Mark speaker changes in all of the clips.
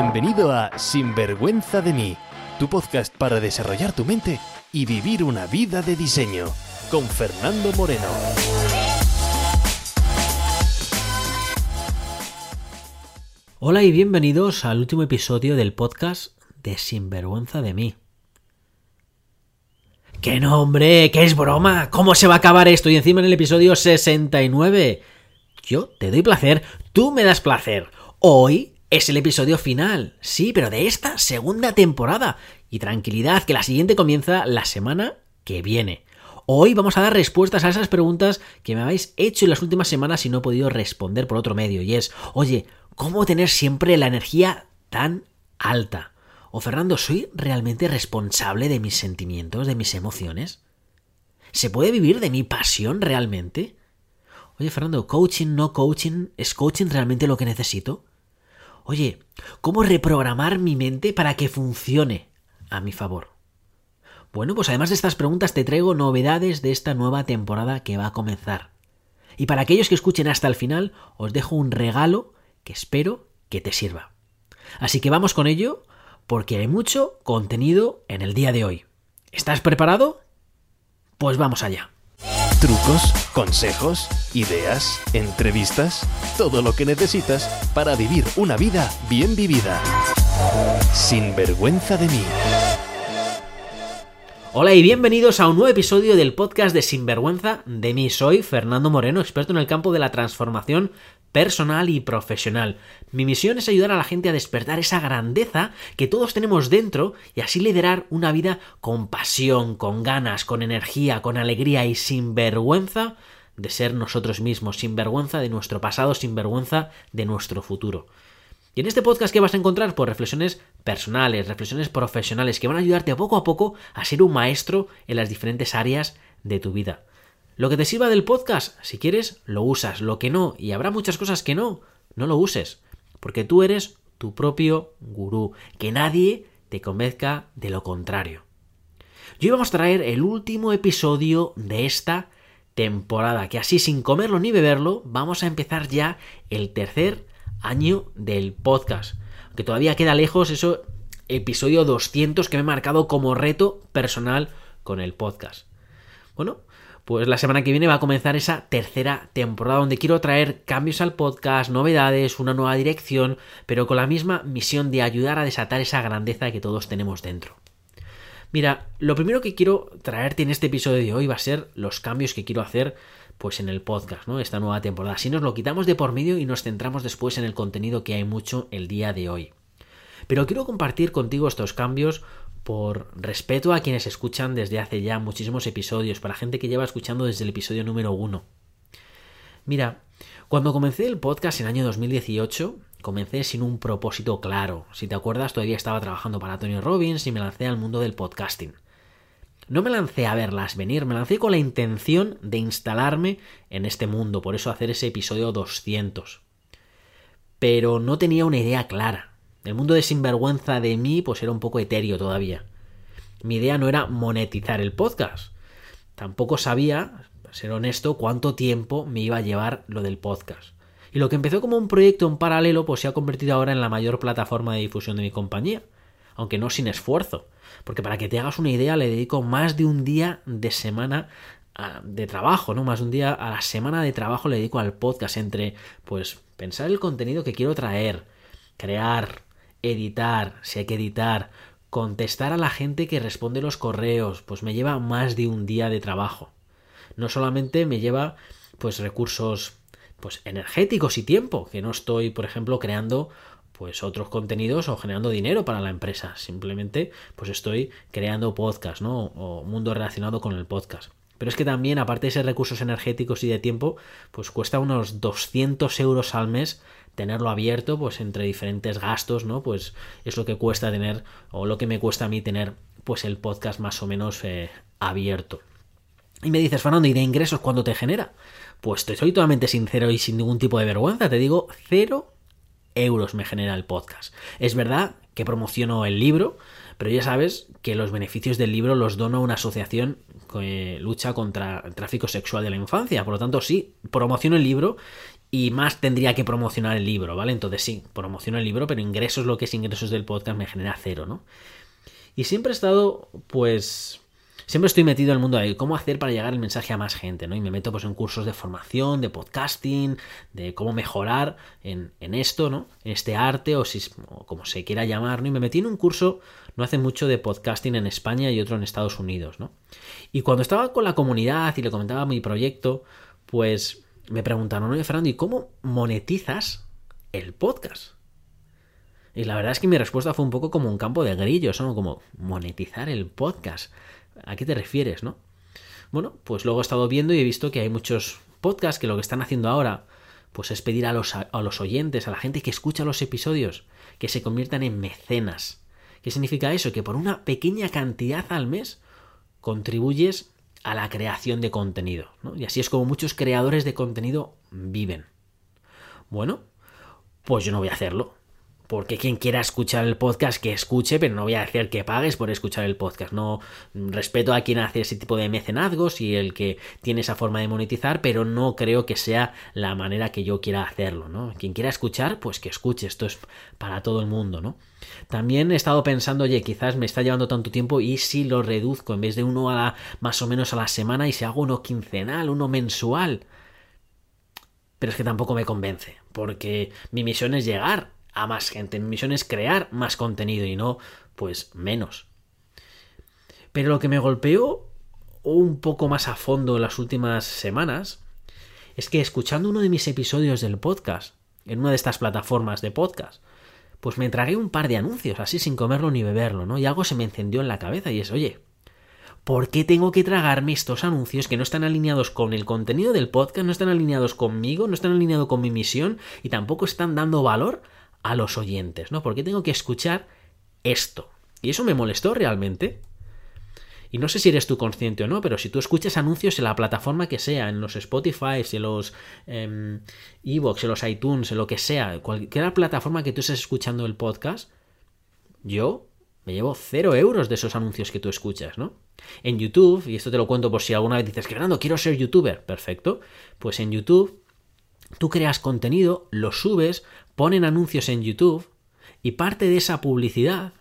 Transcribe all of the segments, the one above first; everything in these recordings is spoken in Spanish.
Speaker 1: Bienvenido a Sinvergüenza de mí, tu podcast para desarrollar tu mente y vivir una vida de diseño, con Fernando Moreno.
Speaker 2: Hola y bienvenidos al último episodio del podcast de Sinvergüenza de mí. ¡Qué nombre! ¡Qué es broma! ¿Cómo se va a acabar esto? Y encima en el episodio 69. Yo te doy placer, tú me das placer. Hoy es el episodio final, sí, pero de esta segunda temporada. Y tranquilidad, que la siguiente comienza la semana que viene. Hoy vamos a dar respuestas a esas preguntas que me habéis hecho en las últimas semanas y no he podido responder por otro medio. Y es, oye, ¿cómo tener siempre la energía tan alta? O Fernando, ¿soy realmente responsable de mis sentimientos, de mis emociones? ¿Se puede vivir de mi pasión realmente? Oye, Fernando, ¿coaching, no coaching? ¿Es coaching realmente lo que necesito? Oye, ¿cómo reprogramar mi mente para que funcione a mi favor? Bueno, pues además de estas preguntas te traigo novedades de esta nueva temporada que va a comenzar. Y para aquellos que escuchen hasta el final, os dejo un regalo que espero que te sirva. Así que vamos con ello, porque hay mucho contenido en el día de hoy. ¿Estás preparado? Pues vamos allá.
Speaker 1: Trucos, consejos, ideas, entrevistas, todo lo que necesitas para vivir una vida bien vivida. Sin vergüenza de mí.
Speaker 2: Hola y bienvenidos a un nuevo episodio del podcast de Sinvergüenza de mí. Soy Fernando Moreno, experto en el campo de la transformación personal y profesional. Mi misión es ayudar a la gente a despertar esa grandeza que todos tenemos dentro y así liderar una vida con pasión, con ganas, con energía, con alegría y sin vergüenza de ser nosotros mismos, sin vergüenza de nuestro pasado, sin vergüenza de nuestro futuro. Y en este podcast que vas a encontrar pues reflexiones personales, reflexiones profesionales que van a ayudarte poco a poco a ser un maestro en las diferentes áreas de tu vida. Lo que te sirva del podcast, si quieres, lo usas. Lo que no, y habrá muchas cosas que no, no lo uses. Porque tú eres tu propio gurú. Que nadie te convenzca de lo contrario. Yo vamos a traer el último episodio de esta temporada, que así sin comerlo ni beberlo, vamos a empezar ya el tercer año del podcast. Que todavía queda lejos eso episodio 200 que me he marcado como reto personal con el podcast. Bueno, pues la semana que viene va a comenzar esa tercera temporada donde quiero traer cambios al podcast, novedades, una nueva dirección, pero con la misma misión de ayudar a desatar esa grandeza que todos tenemos dentro. Mira, lo primero que quiero traerte en este episodio de hoy va a ser los cambios que quiero hacer pues en el podcast, ¿no? Esta nueva temporada. Así nos lo quitamos de por medio y nos centramos después en el contenido que hay mucho el día de hoy. Pero quiero compartir contigo estos cambios por respeto a quienes escuchan desde hace ya muchísimos episodios, para gente que lleva escuchando desde el episodio número uno. Mira, cuando comencé el podcast en el año 2018, comencé sin un propósito claro. Si te acuerdas, todavía estaba trabajando para Tony Robbins y me lancé al mundo del podcasting. No me lancé a verlas venir, me lancé con la intención de instalarme en este mundo, por eso hacer ese episodio 200. Pero no tenía una idea clara. El mundo de sinvergüenza de mí pues era un poco etéreo todavía. Mi idea no era monetizar el podcast. Tampoco sabía, para ser honesto, cuánto tiempo me iba a llevar lo del podcast. Y lo que empezó como un proyecto en paralelo pues se ha convertido ahora en la mayor plataforma de difusión de mi compañía, aunque no sin esfuerzo. Porque para que te hagas una idea le dedico más de un día de semana de trabajo, ¿no? Más de un día a la semana de trabajo le dedico al podcast entre pues pensar el contenido que quiero traer, crear, editar, si hay que editar, contestar a la gente que responde los correos, pues me lleva más de un día de trabajo. No solamente me lleva pues recursos pues energéticos y tiempo, que no estoy, por ejemplo, creando pues otros contenidos o generando dinero para la empresa, simplemente pues estoy creando podcast, ¿no? o mundo relacionado con el podcast. Pero es que también, aparte de ser recursos energéticos y de tiempo, pues cuesta unos 200 euros al mes tenerlo abierto, pues entre diferentes gastos, ¿no? Pues es lo que cuesta tener, o lo que me cuesta a mí tener, pues el podcast más o menos eh, abierto. Y me dices, Fernando, ¿y de ingresos cuándo te genera? Pues te soy totalmente sincero y sin ningún tipo de vergüenza, te digo, cero euros me genera el podcast. Es verdad que promociono el libro, pero ya sabes que los beneficios del libro los dono a una asociación que lucha contra el tráfico sexual de la infancia. Por lo tanto, sí, promociono el libro y más tendría que promocionar el libro, ¿vale? Entonces sí, promociono el libro, pero ingresos, lo que es ingresos del podcast, me genera cero, ¿no? Y siempre he estado, pues, siempre estoy metido en el mundo de cómo hacer para llegar el mensaje a más gente, ¿no? Y me meto pues en cursos de formación, de podcasting, de cómo mejorar en, esto, ¿no? En este arte o, si, o como se quiera llamar, ¿no? Y me metí en un curso no hace mucho de podcasting en España y otro en Estados Unidos, ¿no? Y cuando estaba con la comunidad y le comentaba mi proyecto, pues me preguntaron, oye Fernando, ¿y cómo monetizas el podcast? Y la verdad es que mi respuesta fue un poco como un campo de grillos, ¿no? Como monetizar el podcast. ¿A qué te refieres, no? Bueno, pues luego he estado viendo y he visto que hay muchos podcasts que lo que están haciendo ahora, pues es pedir a los, oyentes, a la gente que escucha los episodios, que se conviertan en mecenas. ¿Qué significa eso? Que por una pequeña cantidad al mes contribuyes a la creación de contenido. ¿no? Y así es como muchos creadores de contenido viven. Bueno, pues yo no voy a hacerlo. Porque quien quiera escuchar el podcast, que escuche, pero no voy a hacer que pagues por escuchar el podcast. No respeto a quien hace ese tipo de mecenazgos y el que tiene esa forma de monetizar, pero no creo que sea la manera que yo quiera hacerlo, ¿no? Quien quiera escuchar, pues que escuche. Esto es para todo el mundo, ¿no? También he estado pensando, oye, quizás me está llevando tanto tiempo y si lo reduzco en vez de uno a la, más o menos a la semana y si hago uno quincenal, uno mensual. Pero es que tampoco me convence, porque mi misión es llegar a más gente. Mi misión es crear más contenido y no, pues, menos. Pero lo que me golpeó un poco más a fondo en las últimas semanas es que escuchando uno de mis episodios del podcast, en una de estas plataformas de podcast, pues me tragué un par de anuncios, así sin comerlo ni beberlo, ¿no? Y algo se me encendió en la cabeza y es, oye, ¿por qué tengo que tragarme estos anuncios que no están alineados con el contenido del podcast, no están alineados conmigo, no están alineados con mi misión y tampoco están dando valor a los oyentes, ¿no? Porque tengo que escuchar esto. Y eso me molestó realmente. Y no sé si eres tú consciente o no, pero si tú escuchas anuncios en la plataforma que sea, en los Spotify, en los eh, Evox, en los iTunes, en lo que sea, cualquier plataforma que tú estés escuchando el podcast, yo me llevo cero euros de esos anuncios que tú escuchas, ¿no? En YouTube, y esto te lo cuento por si alguna vez dices que Fernando, quiero ser youtuber, perfecto, pues en YouTube tú creas contenido, lo subes, ponen anuncios en YouTube y parte de esa publicidad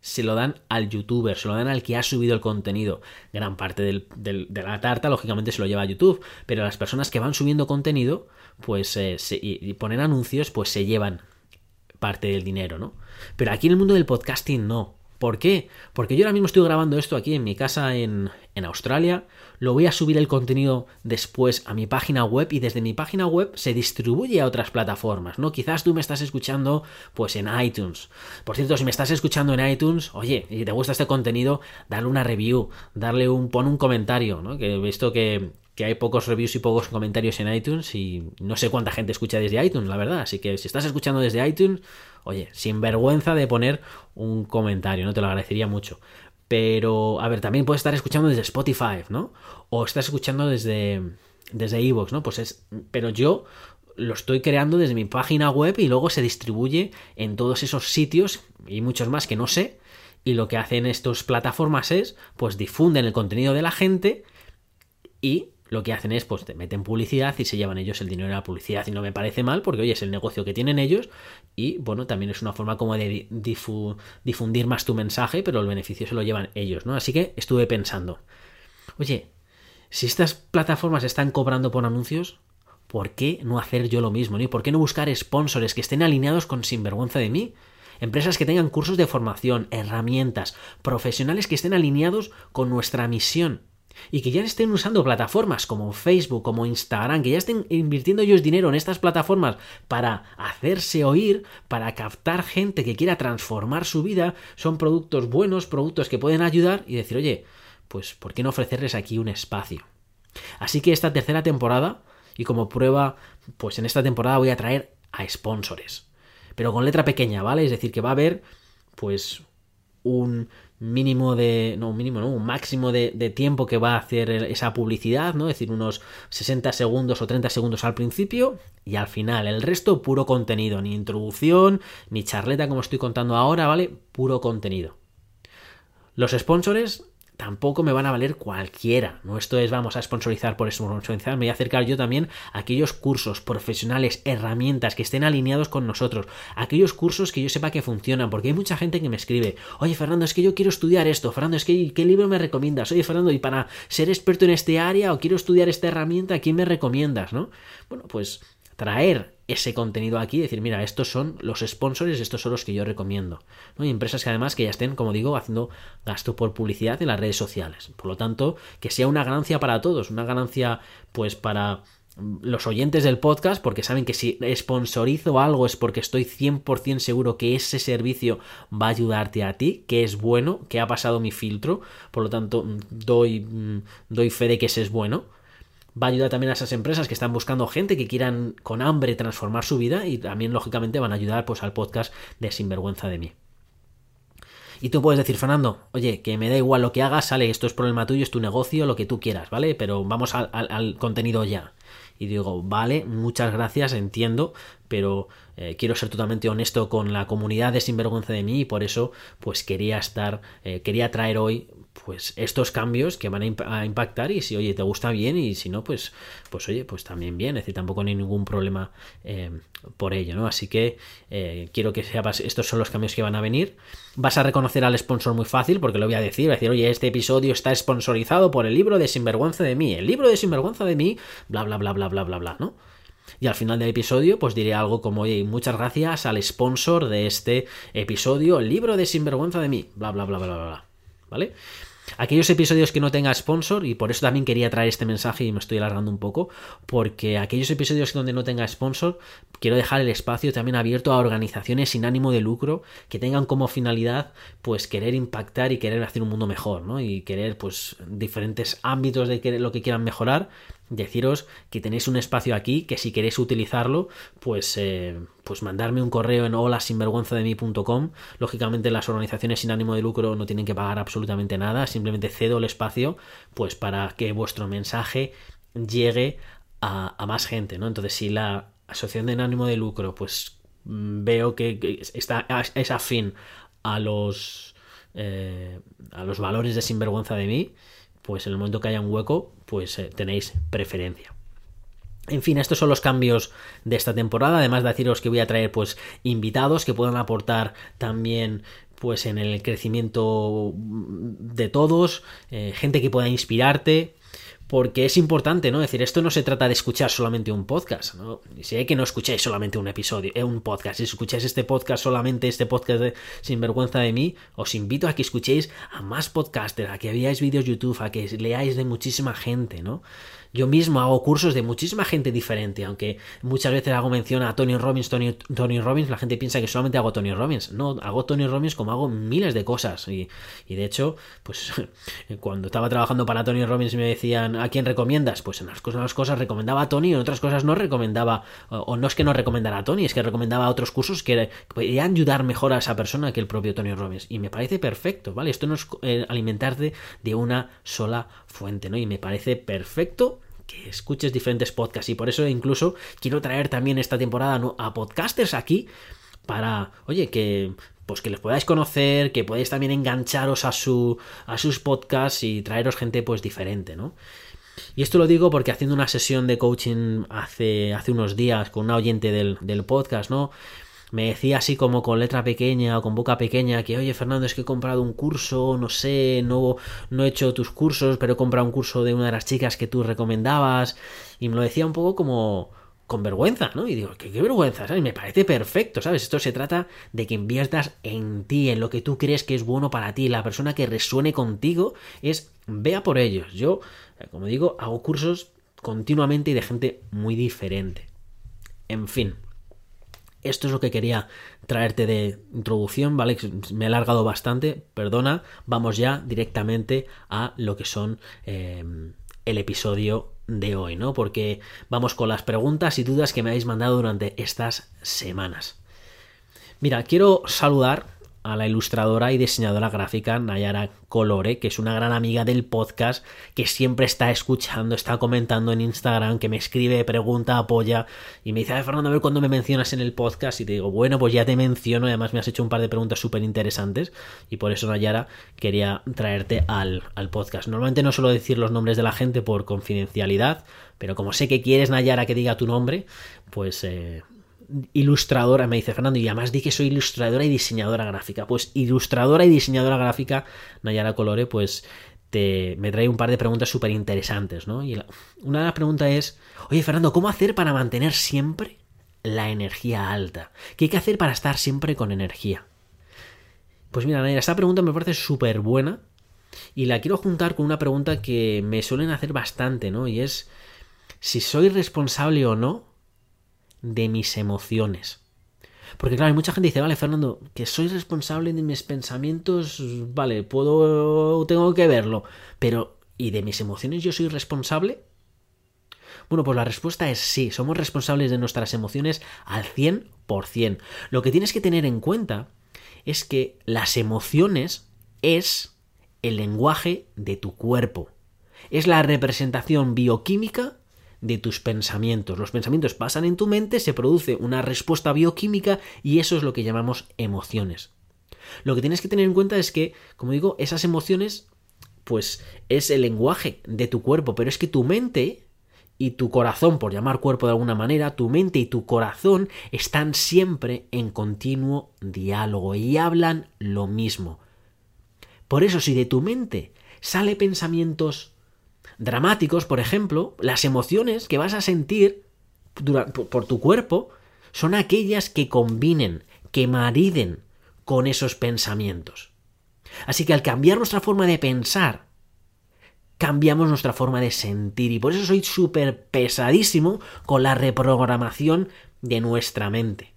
Speaker 2: se lo dan al youtuber, se lo dan al que ha subido el contenido. Gran parte de la tarta, lógicamente, se lo lleva a YouTube, pero las personas que van subiendo contenido, pues, eh, y ponen anuncios, pues se llevan parte del dinero, ¿no? Pero aquí en el mundo del podcasting no. ¿Por qué? Porque yo ahora mismo estoy grabando esto aquí en mi casa en, en, Australia, lo voy a subir el contenido después a mi página web y desde mi página web se distribuye a otras plataformas, ¿no? Quizás tú me estás escuchando pues en iTunes. Por cierto, si me estás escuchando en iTunes, oye, y te gusta este contenido, dale una review, darle un, pon un comentario, ¿no? Que he visto que, que hay pocos reviews y pocos comentarios en iTunes y no sé cuánta gente escucha desde iTunes, la verdad. Así que si estás escuchando desde iTunes, oye, sin vergüenza de poner un comentario, ¿no? Te lo agradecería mucho. Pero, a ver, también puedes estar escuchando desde Spotify, ¿no? O estás escuchando desde desde Evox, ¿no? Pues es, pero yo lo estoy creando desde mi página web y luego se distribuye en todos esos sitios y muchos más que no sé. Y lo que hacen estas plataformas es, pues difunden el contenido de la gente y lo que hacen es, pues te meten publicidad y se llevan ellos el dinero de la publicidad. Y no me parece mal, porque oye, es el negocio que tienen ellos. Y bueno, también es una forma como de difundir más tu mensaje, pero el beneficio se lo llevan ellos, ¿no? Así que estuve pensando, oye, si estas plataformas están cobrando por anuncios, ¿por qué no hacer yo lo mismo? ¿Y por qué no buscar sponsors que estén alineados con sinvergüenza de mí? Empresas que tengan cursos de formación, herramientas, profesionales que estén alineados con nuestra misión y que ya estén usando plataformas como Facebook, como Instagram, que ya estén invirtiendo ellos dinero en estas plataformas para hacerse oír, para captar gente que quiera transformar su vida, son productos buenos, productos que pueden ayudar y decir, oye, pues ¿por qué no ofrecerles aquí un espacio? Así que esta tercera temporada, y como prueba, pues en esta temporada voy a traer a sponsores, pero con letra pequeña, ¿vale? Es decir, que va a haber pues un mínimo de, no un mínimo, no, un máximo de, tiempo que va a hacer esa publicidad, ¿no? Es decir, unos 60 segundos o 30 segundos al principio y al final. El resto puro contenido, ni introducción, ni charleta como estoy contando ahora, ¿vale? Puro contenido. Los sponsors tampoco me van a valer cualquiera. No esto es vamos a sponsorizar por sponsorizar, me voy a acercar yo también a aquellos cursos profesionales, herramientas que estén alineados con nosotros, aquellos cursos que yo sepa que funcionan, porque hay mucha gente que me escribe, oye Fernando, es que yo quiero estudiar esto, Fernando, es que ¿qué libro me recomiendas? Oye Fernando, y para ser experto en este área o quiero estudiar esta herramienta, ¿quién me recomiendas? ¿No? Bueno, pues traer ese contenido aquí y decir, mira, estos son los sponsors, estos son los que yo recomiendo. ¿no? Y empresas que además que ya estén, como digo, haciendo gasto por publicidad en las redes sociales. Por lo tanto, que sea una ganancia para todos, una ganancia pues para los oyentes del podcast, porque saben que si sponsorizo algo es porque estoy 100% seguro que ese servicio va a ayudarte a ti, que es bueno, que ha pasado mi filtro, por lo tanto doy, doy fe de que ese es bueno va a ayudar también a esas empresas que están buscando gente que quieran con hambre transformar su vida y también lógicamente van a ayudar pues al podcast de Sinvergüenza de mí. Y tú puedes decir, Fernando, oye, que me da igual lo que hagas, sale, esto es problema tuyo, es tu negocio, lo que tú quieras, ¿vale? Pero vamos al, contenido ya. Y digo, vale, muchas gracias, entiendo, pero eh, quiero ser totalmente honesto con la comunidad de Sinvergüenza de mí y por eso pues quería estar, eh, quería traer hoy pues estos cambios que van a, impactar y si oye te gusta bien y si no pues pues oye pues también bien es decir tampoco hay ningún problema eh, por ello no así que quiero que sepas estos son los cambios que van a venir vas a reconocer al sponsor muy fácil porque lo voy a decir decir oye este episodio está sponsorizado por el libro de Sinvergüenza de mí el libro de Sinvergüenza de mí bla bla bla bla bla bla bla no y al final del episodio, pues diré algo como, oye, muchas gracias al sponsor de este episodio, el libro de Sinvergüenza de mí, bla, bla, bla, bla, bla, bla. ¿Vale? Aquellos episodios que no tenga sponsor, y por eso también quería traer este mensaje y me estoy alargando un poco, porque aquellos episodios donde no tenga sponsor, quiero dejar el espacio también abierto a organizaciones sin ánimo de lucro que tengan como finalidad pues querer impactar y querer hacer un mundo mejor, ¿no? Y querer pues diferentes ámbitos de lo que quieran mejorar deciros que tenéis un espacio aquí que si queréis utilizarlo pues eh, pues mandarme un correo en holasinvergüenzademí.com lógicamente las organizaciones sin ánimo de lucro no tienen que pagar absolutamente nada. Simplemente cedo el espacio pues para que vuestro mensaje llegue a, más gente no entonces si la asociación de ánimo de lucro pues mm, veo que está es afín a los eh, a los valores de sinvergüenza de mí pues en el momento que haya un hueco, pues eh, tenéis preferencia. En fin, estos son los cambios de esta temporada. Además de deciros que voy a traer pues invitados que puedan aportar también pues en el crecimiento de todos, eh, gente que pueda inspirarte, porque es importante, ¿no? Es decir, esto no se trata de escuchar solamente un podcast, ¿no? Hay que no escuchéis solamente un episodio, eh, un podcast, si escucháis este podcast solamente, este podcast de Sinvergüenza de mí, os invito a que escuchéis a más podcasters, a que veáis vídeos YouTube, a que leáis de muchísima gente, ¿no? Yo mismo hago cursos de muchísima gente diferente, aunque muchas veces hago mención a Tony Robbins, Tony, Robbins, la gente piensa que solamente hago Tony Robbins. No, hago Tony Robbins como hago miles de cosas. Y, de hecho, pues cuando estaba trabajando para Tony Robbins me decían, ¿a quién recomiendas? Pues en las cosas, las cosas recomendaba a Tony, en otras cosas no recomendaba, o, no es que no recomendara a Tony, es que recomendaba otros cursos que, podían ayudar mejor a esa persona que el propio Tony Robbins. Y me parece perfecto, ¿vale? Esto no es eh, alimentarte de una sola fuente, ¿no? Y me parece perfecto que escuches diferentes podcasts y por eso incluso quiero traer también esta temporada a podcasters aquí para, oye, que pues que les podáis conocer, que podáis también engancharos a su a sus podcasts y traeros gente pues diferente, ¿no? Y esto lo digo porque haciendo una sesión de coaching hace, hace unos días con una oyente del, del podcast, ¿no? Me decía así como con letra pequeña o con boca pequeña que oye Fernando es que he comprado un curso, no sé, no, no he hecho tus cursos, pero he comprado un curso de una de las chicas que tú recomendabas y me lo decía un poco como con vergüenza, ¿no? Y digo, qué, qué vergüenza, ¿sabes? Me parece perfecto, ¿sabes? Esto se trata de que inviertas en ti, en lo que tú crees que es bueno para ti, la persona que resuene contigo es vea por ellos. Yo, eh, como digo, hago cursos continuamente y de gente muy diferente. En fin, esto es lo que quería traerte de introducción, ¿vale? Me he alargado bastante, perdona. Vamos ya directamente a lo que son eh, el episodio de hoy, ¿no? Porque vamos con las preguntas y dudas que me habéis mandado durante estas semanas. Mira, quiero saludar a la ilustradora y diseñadora gráfica Nayara Colore, que es una gran amiga del podcast, que siempre está escuchando, está comentando en Instagram, que me escribe, pregunta, apoya y me dice, Ay, Fernando, a ver cuándo me mencionas en el podcast y te digo, bueno, pues ya te menciono, además me has hecho un par de preguntas súper interesantes y por eso Nayara quería traerte al, al podcast. Normalmente no suelo decir los nombres de la gente por confidencialidad, pero como sé que quieres Nayara que diga tu nombre, pues... Eh, ilustradora, me dice Fernando, y además di que soy ilustradora y diseñadora gráfica. Pues ilustradora y diseñadora gráfica, Nayara Colore, pues te, me trae un par de preguntas súper interesantes, ¿no? Y una de las preguntas es, oye Fernando, ¿cómo hacer para mantener siempre la energía alta? ¿Qué hay que hacer para estar siempre con energía? Pues mira, Nayara, esta pregunta me parece súper buena y la quiero juntar con una pregunta que me suelen hacer bastante, ¿no? Y es si soy responsable o no de mis emociones. Porque claro, hay mucha gente que dice, vale, Fernando, que soy responsable de mis pensamientos, vale, puedo, tengo que verlo, pero ¿y de mis emociones yo soy responsable? Bueno, pues la respuesta es sí, somos responsables de nuestras emociones al 100%. Lo que tienes que tener en cuenta es que las emociones es el lenguaje de tu cuerpo. Es la representación bioquímica de tus pensamientos. Los pensamientos pasan en tu mente, se produce una respuesta bioquímica y eso es lo que llamamos emociones. Lo que tienes que tener en cuenta es que, como digo, esas emociones, pues es el lenguaje de tu cuerpo, pero es que tu mente y tu corazón, por llamar cuerpo de alguna manera, tu mente y tu corazón están siempre en continuo diálogo y hablan lo mismo. Por eso, si de tu mente sale pensamientos dramáticos, por ejemplo, las emociones que vas a sentir por tu cuerpo son aquellas que combinen, que mariden con esos pensamientos. Así que al cambiar nuestra forma de pensar, cambiamos nuestra forma de sentir y por eso soy súper pesadísimo con la reprogramación de nuestra mente.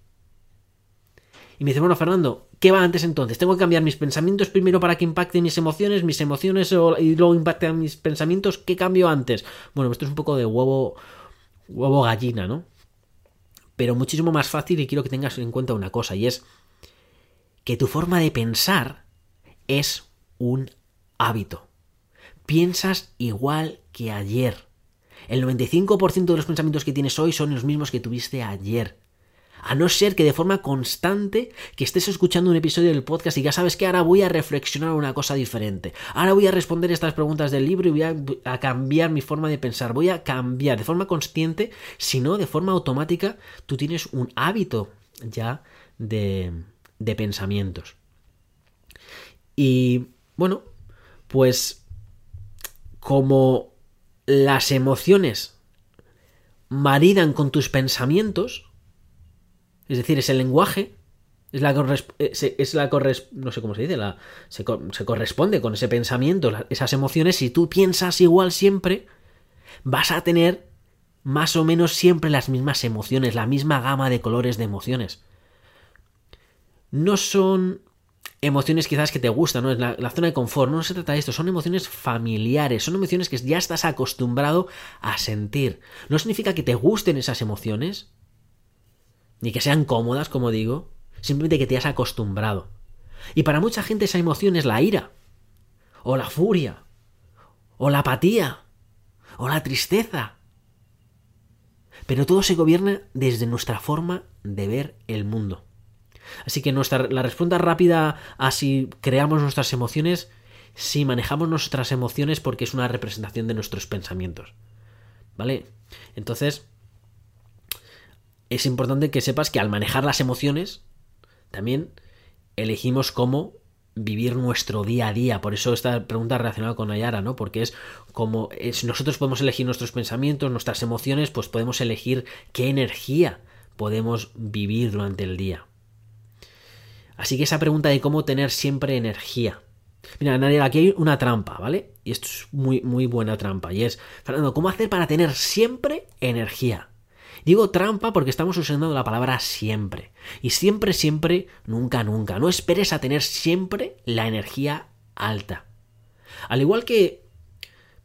Speaker 2: Y me dice, bueno, Fernando, ¿qué va antes entonces? ¿Tengo que cambiar mis pensamientos primero para que impacten mis emociones, mis emociones y luego impacten mis pensamientos? ¿Qué cambio antes? Bueno, esto es un poco de huevo, huevo gallina, ¿no? Pero muchísimo más fácil y quiero que tengas en cuenta una cosa y es que tu forma de pensar es un hábito. Piensas igual que ayer. El 95% de los pensamientos que tienes hoy son los mismos que tuviste ayer. A no ser que de forma constante que estés escuchando un episodio del podcast y ya sabes que ahora voy a reflexionar una cosa diferente. Ahora voy a responder estas preguntas del libro y voy a, cambiar mi forma de pensar. Voy a cambiar de forma consciente, si no de forma automática, tú tienes un hábito ya de, de pensamientos. Y bueno, pues como las emociones maridan con tus pensamientos, es decir, es el lenguaje, es la, eh, es la no sé cómo se dice, la, se, corresponde con ese pensamiento, esas emociones. Si tú piensas igual siempre, vas a tener más o menos siempre las mismas emociones, la misma gama de colores de emociones. No son emociones quizás que te gustan, ¿no? Es la, zona de confort, no se trata de esto, son emociones familiares, son emociones que ya estás acostumbrado a sentir. No significa que te gusten esas emociones, ni que sean cómodas, como digo, simplemente que te has acostumbrado. Y para mucha gente esa emoción es la ira, o la furia, o la apatía, o la tristeza. Pero todo se gobierna desde nuestra forma de ver el mundo. Así que nuestra, la respuesta rápida a si creamos nuestras emociones, si manejamos nuestras emociones porque es una representación de nuestros pensamientos. ¿Vale? Entonces, es importante que sepas que al manejar las emociones, también elegimos cómo vivir nuestro día a día. Por eso esta pregunta relacionada con Ayara, ¿no? Porque es como si nosotros podemos elegir nuestros pensamientos, nuestras emociones, pues podemos elegir qué energía podemos vivir durante el día. Así que esa pregunta de cómo tener siempre energía. Mira, Nadia, aquí hay una trampa, ¿vale? Y esto es muy, muy buena trampa. Y es, Fernando, ¿cómo hacer para tener siempre energía? Digo trampa porque estamos usando la palabra siempre. Y siempre, siempre, nunca, nunca. No esperes a tener siempre la energía alta. Al igual que,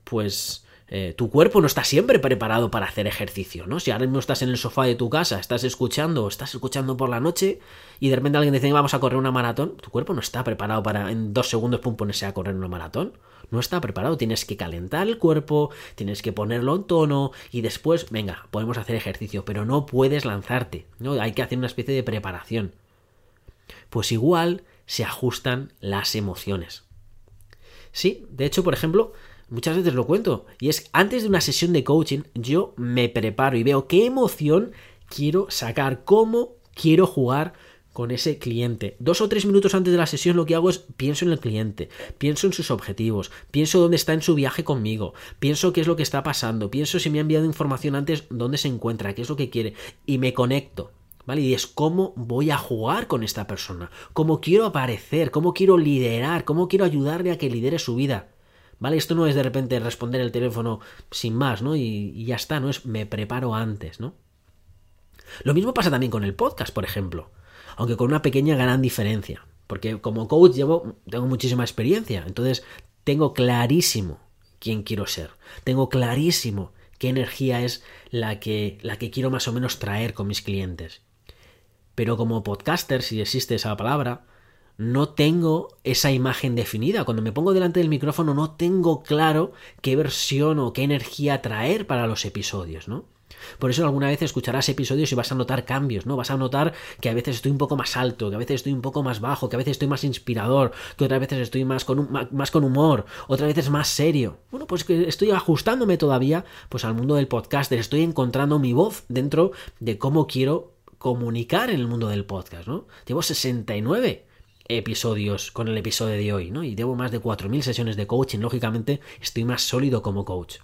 Speaker 2: pues, eh, tu cuerpo no está siempre preparado para hacer ejercicio, ¿no? Si ahora mismo estás en el sofá de tu casa, estás escuchando estás escuchando por la noche y de repente alguien te dice vamos a correr una maratón, tu cuerpo no está preparado para en dos segundos pum, ponerse a correr una maratón. No está preparado, tienes que calentar el cuerpo, tienes que ponerlo en tono y después, venga, podemos hacer ejercicio, pero no puedes lanzarte, ¿no? Hay que hacer una especie de preparación. Pues igual se ajustan las emociones. Sí, de hecho, por ejemplo, muchas veces lo cuento, y es antes de una sesión de coaching yo me preparo y veo qué emoción quiero sacar, cómo quiero jugar con ese cliente. Dos o tres minutos antes de la sesión lo que hago es pienso en el cliente, pienso en sus objetivos, pienso dónde está en su viaje conmigo, pienso qué es lo que está pasando, pienso si me ha enviado información antes dónde se encuentra, qué es lo que quiere y me conecto. ¿Vale? Y es cómo voy a jugar con esta persona, cómo quiero aparecer, cómo quiero liderar, cómo quiero ayudarle a que lidere su vida. ¿Vale? Esto no es de repente responder el teléfono sin más, ¿no? Y, ya está, no es me preparo antes, ¿no? Lo mismo pasa también con el podcast, por ejemplo, aunque con una pequeña gran diferencia, porque como coach tengo muchísima experiencia, entonces tengo clarísimo quién quiero ser, tengo clarísimo qué energía es la que, la que quiero más o menos traer con mis clientes. Pero como podcaster, si existe esa palabra, no tengo esa imagen definida. Cuando me pongo delante del micrófono no tengo claro qué versión o qué energía traer para los episodios, ¿no? Por eso alguna vez escucharás episodios y vas a notar cambios, ¿no? Vas a notar que a veces estoy un poco más alto, que a veces estoy un poco más bajo, que a veces estoy más inspirador, que otras veces estoy más con, más con humor, otras veces más serio. Bueno, pues que estoy ajustándome todavía pues al mundo del podcaster, estoy encontrando mi voz dentro de cómo quiero comunicar en el mundo del podcast, ¿no? Llevo 69 episodios con el episodio de hoy, ¿no? Y llevo más de 4.000 sesiones de coaching, lógicamente estoy más sólido como coach.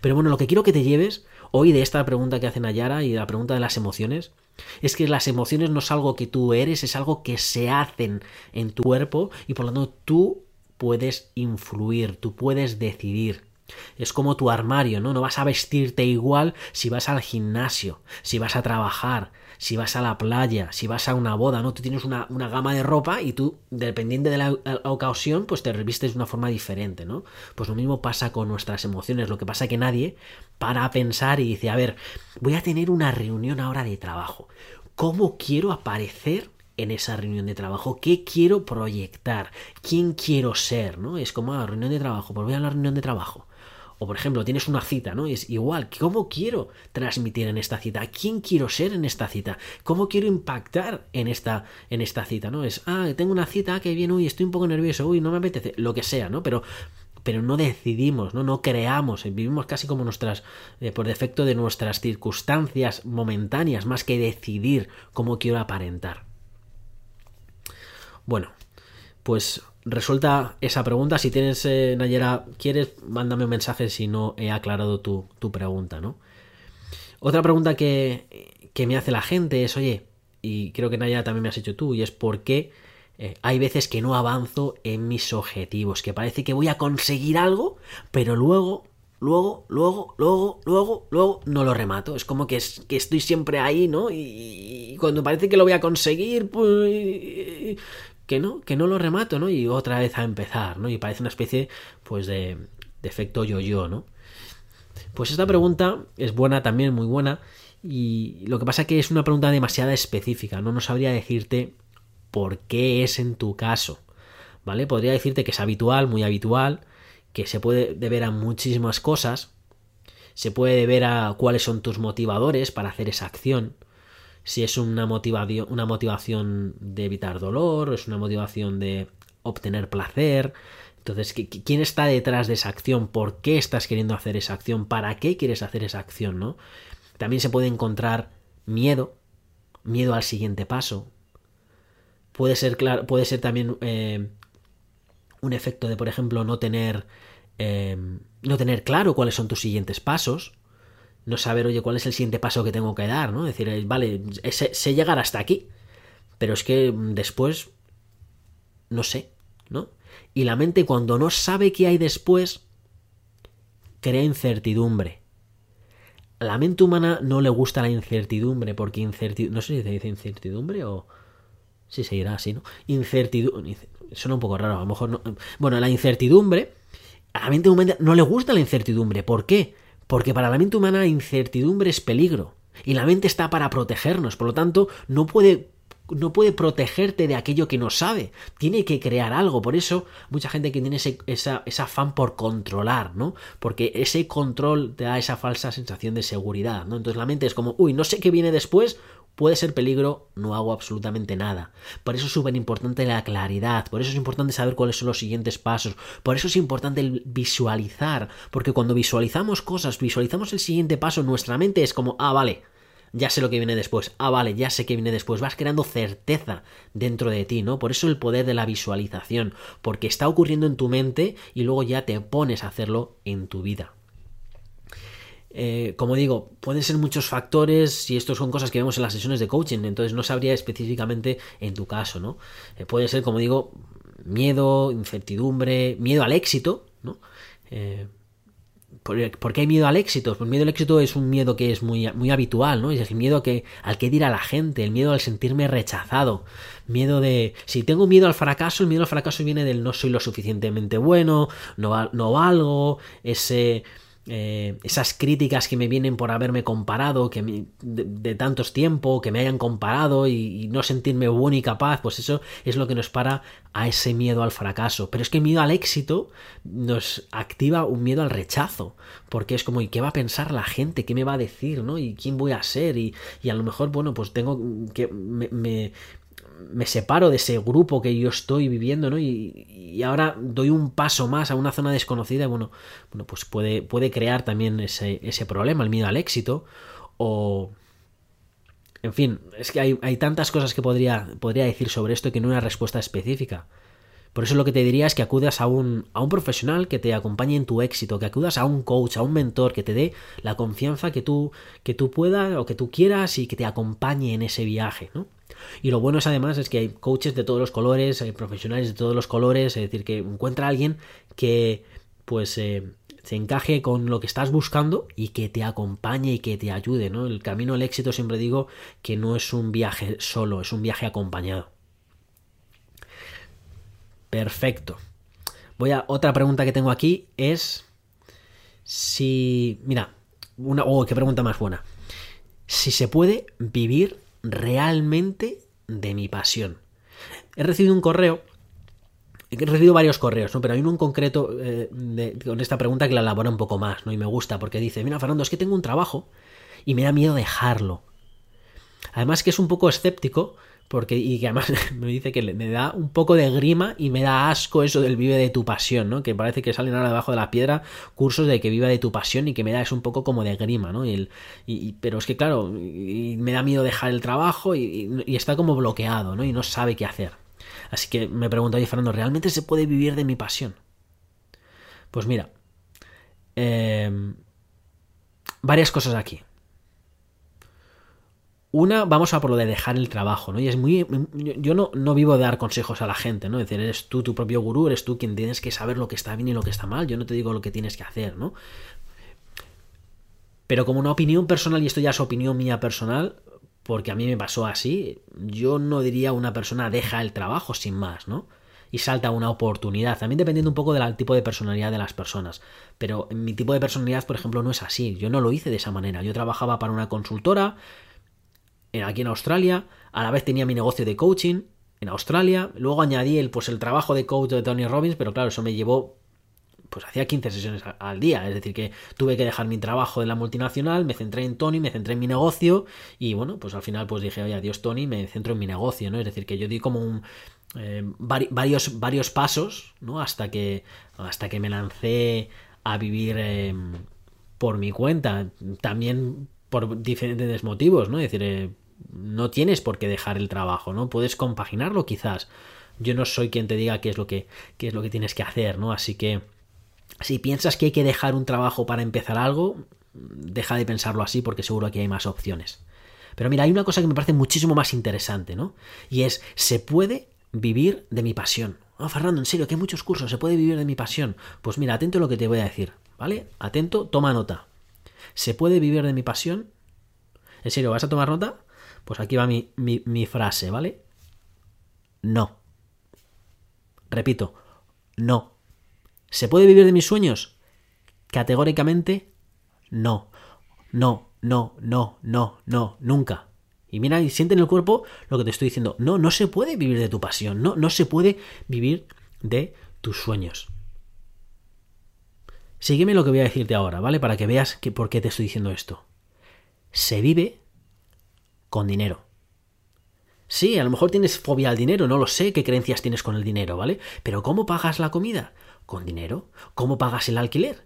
Speaker 2: Pero bueno, lo que quiero que te lleves hoy de esta pregunta que hace Nayara y de la pregunta de las emociones es que las emociones no es algo que tú eres, es algo que se hacen en tu cuerpo y por lo tanto tú puedes influir, tú puedes decidir. Es como tu armario, ¿no? No vas a vestirte igual si vas al gimnasio, si vas a trabajar, si vas a la playa, si vas a una boda, ¿no? Tú tienes una, gama de ropa y tú, dependiente de la, ocasión, pues te revistes de una forma diferente, ¿no? Pues lo mismo pasa con nuestras emociones. Lo que pasa es que nadie para a pensar y dice, a ver, voy a tener una reunión ahora de trabajo. ¿Cómo quiero aparecer en esa reunión de trabajo? ¿Qué quiero proyectar? ¿Quién quiero ser? ¿No? Es como, ah, reunión de trabajo, pues voy a la reunión de trabajo. O por ejemplo, tienes una cita, ¿no? Y es igual, ¿cómo quiero transmitir en esta cita? ¿Quién quiero ser en esta cita? ¿Cómo quiero impactar en esta, en esta cita, ¿no? Es, ah, tengo una cita, que viene, uy, estoy un poco nervioso, uy, no me apetece, lo que sea, ¿no? Pero pero no decidimos, ¿no? no creamos, vivimos casi como nuestras, eh, por defecto de nuestras circunstancias momentáneas, más que decidir cómo quiero aparentar. Bueno, pues resuelta esa pregunta. Si tienes, eh, Nayera, quieres, mándame un mensaje si no he aclarado tu, pregunta, ¿no? Otra pregunta que, que, me hace la gente es, oye, y creo que Nayera también me has hecho tú, y es por qué eh, hay veces que no avanzo en mis objetivos, que parece que voy a conseguir algo, pero luego, luego, luego, luego, luego, luego no lo remato. Es como que, es, que estoy siempre ahí, ¿no? Y, y, cuando parece que lo voy a conseguir, pues que no, que no lo remato, ¿no? Y otra vez a empezar, ¿no? Y parece una especie, pues, de, de efecto yo-yo, ¿no? Pues esta pregunta es buena también, muy buena, y lo que pasa es que es una pregunta demasiado específica, no, no sabría decirte por qué es en tu caso, ¿vale? Podría decirte que es habitual, muy habitual, que se puede deber a muchísimas cosas, se puede deber a cuáles son tus motivadores para hacer esa acción, si es una motivación, de evitar dolor, es una motivación de obtener placer. Entonces, ¿quién está detrás de esa acción? ¿Por qué estás queriendo hacer esa acción? ¿Para qué quieres hacer esa acción? ¿no? También se puede encontrar miedo, miedo al siguiente paso. Puede ser, claro, puede ser también eh, un efecto de, por ejemplo, no tener, eh, no tener claro cuáles son tus siguientes pasos no saber, oye, cuál es el siguiente paso que tengo que dar, ¿no? decir, eh, vale, sé, llegar hasta aquí, pero es que después no sé, ¿no? Y la mente cuando no sabe qué hay después, crea incertidumbre. A la mente humana no le gusta la incertidumbre, porque incertidumbre, no sé si se dice incertidumbre o... Sí, se irá así, ¿no? Incertidumbre... Suena un poco raro, a lo mejor no... Bueno, la incertidumbre a la mente humana no le gusta la incertidumbre. ¿Por qué? Porque para la mente humana incertidumbre es peligro. Y la mente está para protegernos. Por lo tanto, no puede no puede protegerte de aquello que no sabe. Tiene que crear algo. Por eso, mucha gente que tiene ese, esa, afán por controlar, ¿no? Porque ese control te da esa falsa sensación de seguridad, ¿no? Entonces la mente es como, uy, no sé qué viene después, puede ser peligro, no hago absolutamente nada. Por eso es súper importante la claridad, por eso es importante saber cuáles son los siguientes pasos, por eso es importante el visualizar, porque cuando visualizamos cosas, visualizamos el siguiente paso, nuestra mente es como, ah, vale, ya sé lo que viene después, ah, vale, ya sé que viene después, vas creando certeza dentro de ti, ¿no? Por eso el poder de la visualización, porque está ocurriendo en tu mente y luego ya te pones a hacerlo en tu vida. Eh, como digo, pueden ser muchos factores y estos son cosas que vemos en las sesiones de coaching, entonces no sabría específicamente en tu caso, ¿no? Eh, puede ser, como digo, miedo, incertidumbre, miedo al éxito, ¿no? Eh, ¿Por qué hay miedo al éxito? Pues miedo al éxito es un miedo que es muy, muy habitual, ¿no? Es el miedo que, al que dirá la gente, el miedo al sentirme rechazado, miedo de... Si tengo miedo al fracaso, el miedo al fracaso viene del no soy lo suficientemente bueno, no, no valgo, ese eh, esas críticas que me vienen por haberme comparado, que de, tantos tiempo, que me hayan comparado y, no sentirme bueno y capaz, pues eso es lo que nos para a ese miedo al fracaso. Pero es que el miedo al éxito nos activa un miedo al rechazo, porque es como, ¿y qué va a pensar la gente? ¿Qué me va a decir? ¿no? ¿Y quién voy a ser? Y, y a lo mejor, bueno, pues tengo que... me, separo de ese grupo que yo estoy viviendo, ¿no? Y, ahora doy un paso más a una zona desconocida, bueno, bueno pues puede, puede crear también ese, ese problema, el miedo al éxito, o... En fin, es que hay, hay tantas cosas que podría, podría decir sobre esto que no hay una respuesta específica. Por eso lo que te diría es que acudas a un, a un profesional que te acompañe en tu éxito, que acudas a un coach, a un mentor que te dé la confianza que tú, que tú puedas o que tú quieras y que te acompañe en ese viaje, ¿no? Y lo bueno es además es que hay coaches de todos los colores, hay profesionales de todos los colores, es decir, que encuentra a alguien que pues eh, se encaje con lo que estás buscando y que te acompañe y que te ayude, ¿no? El camino al éxito siempre digo que no es un viaje solo, es un viaje acompañado. Perfecto. Voy a otra pregunta que tengo aquí es si mira, una oh, qué pregunta más buena. Si se puede vivir realmente de mi pasión. He recibido un correo, he recibido varios correos, ¿no? pero hay uno en concreto eh, con esta pregunta que la elabora un poco más, ¿no? Y me gusta porque dice, mira Fernando, es que tengo un trabajo y me da miedo dejarlo. Además que es un poco escéptico porque y que además me dice que me da un poco de grima y me da asco eso del vive de tu pasión, ¿no? Que parece que salen ahora debajo de la piedra cursos de que viva de tu pasión y que me da es un poco como de grima, ¿no? Y, y pero es que claro, y me da miedo dejar el trabajo y, está como bloqueado, ¿no? Y no sabe qué hacer. Así que me pregunto, oye Fernando, ¿realmente se puede vivir de mi pasión? Pues mira, eh, varias cosas aquí. Una, vamos a por lo de dejar el trabajo, ¿no? Y es muy. Yo no, no vivo de dar consejos a la gente, ¿no? Es decir, eres tú tu propio gurú, eres tú quien tienes que saber lo que está bien y lo que está mal. Yo no te digo lo que tienes que hacer, ¿no? Pero como una opinión personal, y esto ya es opinión mía personal, porque a mí me pasó así, yo no diría una persona deja el trabajo sin más, ¿no? Y salta una oportunidad, también dependiendo un poco del tipo de personalidad de las personas. Pero mi tipo de personalidad, por ejemplo, no es así. Yo no lo hice de esa manera. Yo trabajaba para una consultora, aquí en Australia, a la vez tenía mi negocio de coaching en Australia, luego añadí el, pues, el trabajo de coach de Tony Robbins, pero claro, eso me llevó pues hacía 15 sesiones al día, es decir, que tuve que dejar mi trabajo en la multinacional, me centré en Tony, me centré en mi negocio y bueno, pues al final pues dije, oye, adiós Tony, me centro en mi negocio, ¿no? Es decir, que yo di como un, eh, varios, varios pasos, ¿no? Hasta que, hasta que me lancé a vivir em, por mi cuenta, también por diferentes motivos, ¿no? Es decir, eh, no tienes por qué dejar el trabajo, ¿no? Puedes compaginarlo quizás. Yo no soy quien te diga qué es lo que, qué es lo que tienes que hacer, ¿no? Así que si piensas que hay que dejar un trabajo para empezar algo, deja de pensarlo así porque seguro que hay más opciones. Pero mira, hay una cosa que me parece muchísimo más interesante, ¿no? Y es, se puede vivir de mi pasión. Oh, Fernando, en serio, que hay muchos cursos, se puede vivir de mi pasión. Pues mira, atento a lo que te voy a decir, ¿vale? Atento, toma nota. ¿Se puede vivir de mi pasión? ¿En serio, vas a tomar nota? Pues aquí va mi, frase, ¿vale? No. Repito, no. ¿Se puede vivir de mis sueños? Categóricamente, no. No, no, no, no, no, nunca. Y mira y siente en el cuerpo lo que te estoy diciendo. No, no se puede vivir de tu pasión, no, no se puede vivir de tus sueños. Sígueme lo que voy a decirte ahora, ¿vale? Para que veas que, por qué te estoy diciendo esto. Se vive con dinero. Sí, a lo mejor tienes fobia al dinero, no lo sé qué creencias tienes con el dinero, ¿vale? Pero ¿cómo pagas la comida? Con dinero. ¿Cómo pagas el alquiler?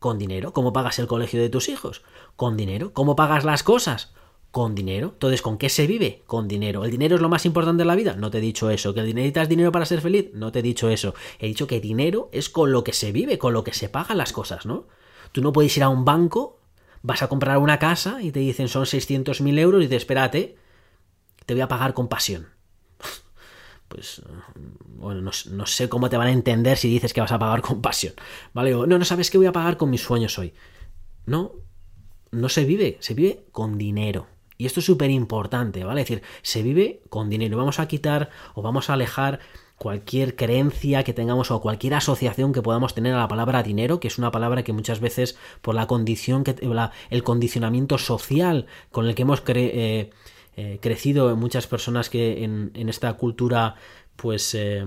Speaker 2: Con dinero. ¿Cómo pagas el colegio de tus hijos? Con dinero. ¿Cómo pagas las cosas? Con dinero. Entonces, ¿con qué se vive? Con dinero. ¿El dinero es lo más importante de la vida? No te he dicho eso. ¿Que necesitas dinero para ser feliz? No te he dicho eso. He dicho que dinero es con lo que se vive, con lo que se pagan las cosas, ¿no? Tú no puedes ir a un banco, vas a comprar una casa y te dicen son 600.000 euros y te espérate, te voy a pagar con pasión. Pues, bueno, no, sé cómo te van a entender si dices que vas a pagar con pasión. ¿Vale? no, no sabes que voy a pagar con mis sueños hoy. No, no se vive, se vive con dinero. Y esto es súper importante, ¿vale? Es decir, se vive con dinero. Vamos a quitar o vamos a alejar cualquier creencia que tengamos o cualquier asociación que podamos tener a la palabra dinero, que es una palabra que muchas veces por la condición, que, el condicionamiento social con el que hemos eh, eh, crecido muchas personas que en, esta cultura pues eh,